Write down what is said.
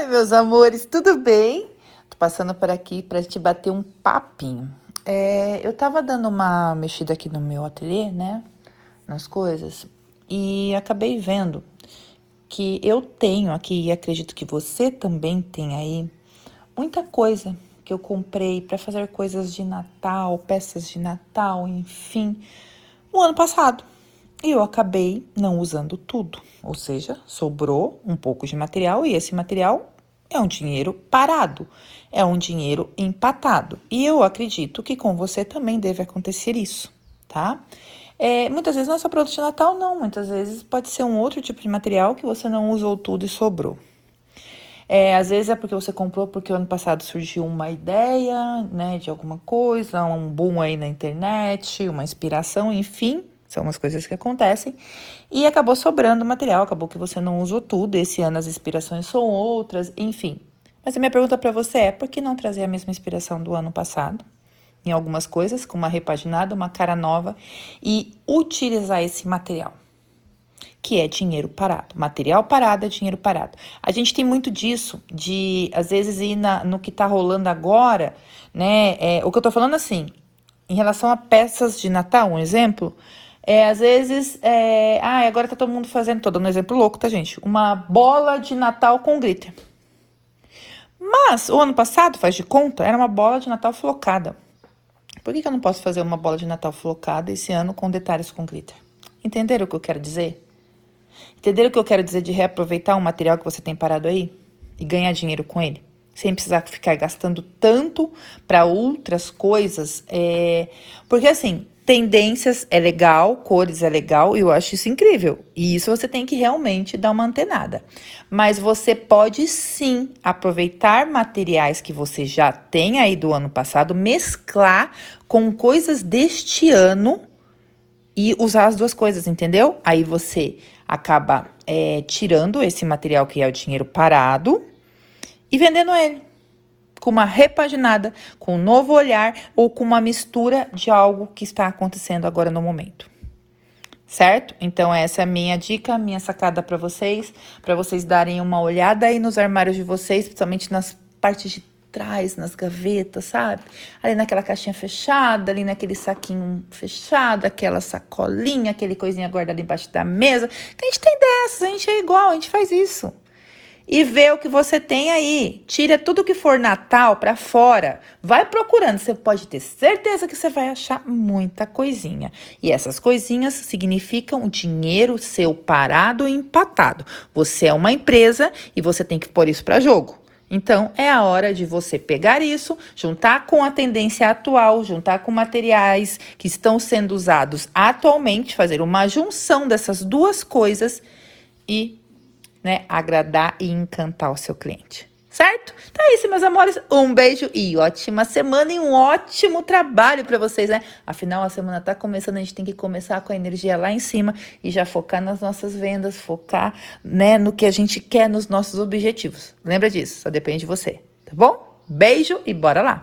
Oi, meus amores, tudo bem? Tô passando por aqui para te bater um papinho. É, eu tava dando uma mexida aqui no meu ateliê, né? Nas coisas, e acabei vendo que eu tenho aqui, e acredito que você também tem aí, muita coisa que eu comprei para fazer coisas de Natal, peças de Natal, enfim, o ano passado. E eu acabei não usando tudo, ou seja, sobrou um pouco de material e esse material é um dinheiro parado, é um dinheiro empatado. E eu acredito que com você também deve acontecer isso, tá? É, muitas vezes não é só produto de Natal, não. Muitas vezes pode ser um outro tipo de material que você não usou tudo e sobrou. É, às vezes é porque você comprou porque o ano passado surgiu uma ideia, né, de alguma coisa, um boom aí na internet, uma inspiração, enfim, são umas coisas que acontecem. E acabou sobrando material, acabou que você não usou tudo. Esse ano as inspirações são outras, enfim. Mas a minha pergunta para você é: por que não trazer a mesma inspiração do ano passado? Em algumas coisas, com uma repaginada, uma cara nova, e utilizar esse material, que é dinheiro parado. Material parado é dinheiro parado. A gente tem muito disso, de às vezes ir na, no que tá rolando agora, né? É, o que eu tô falando assim, em relação a peças de Natal, um exemplo, é, às vezes, é, ah, agora tá todo mundo fazendo, tô dando um exemplo louco, tá, gente? Uma bola de Natal com glitter. Mas, o ano passado, faz de conta, era uma bola de Natal flocada. Por que, que eu não posso fazer uma bola de Natal flocada esse ano com detalhes com glitter? Entenderam o que eu quero dizer? Entenderam o que eu quero dizer de reaproveitar um material que você tem parado aí e ganhar dinheiro com ele? Sem precisar ficar gastando tanto para outras coisas. É... Porque assim, Tendências é legal, cores é legal, e eu acho isso incrível. E isso você tem que realmente dar uma antenada. Mas você pode sim aproveitar materiais que você já tem aí do ano passado, mesclar com coisas deste ano e usar as duas coisas, entendeu? Aí você acaba é, tirando esse material que é o dinheiro parado e vendendo ele com uma repaginada, com um novo olhar ou com uma mistura de algo que está acontecendo agora no momento. Certo? Então essa é a minha dica, minha sacada para vocês, para vocês darem uma olhada aí nos armários de vocês, principalmente nas partes de trás, nas gavetas, sabe? Ali naquela caixinha fechada, ali naquele saquinho fechado, aquela sacolinha, aquele coisinha guardada embaixo da mesa. A gente tem dessas, a gente é igual, a gente faz isso e vê o que você tem aí. Tira tudo que for Natal para fora. Vai procurando, você pode ter certeza que você vai achar muita coisinha. E essas coisinhas significam dinheiro seu parado e empatado. Você é uma empresa e você tem que pôr isso para jogo. Então, é a hora de você pegar isso, juntar com a tendência atual, juntar com materiais que estão sendo usados atualmente, fazer uma junção dessas duas coisas e né, agradar e encantar o seu cliente. Certo? Então é isso, meus amores. Um beijo e ótima semana e um ótimo trabalho para vocês, né? Afinal, a semana tá começando, a gente tem que começar com a energia lá em cima e já focar nas nossas vendas, focar, né, no que a gente quer, nos nossos objetivos. Lembra disso? Só depende de você, tá bom? Beijo e bora lá!